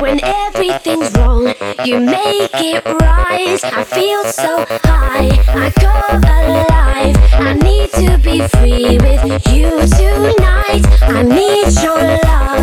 When everything's wrong, you make it rise. I feel so high, I go alive. I need to be free with you tonight. I need your love.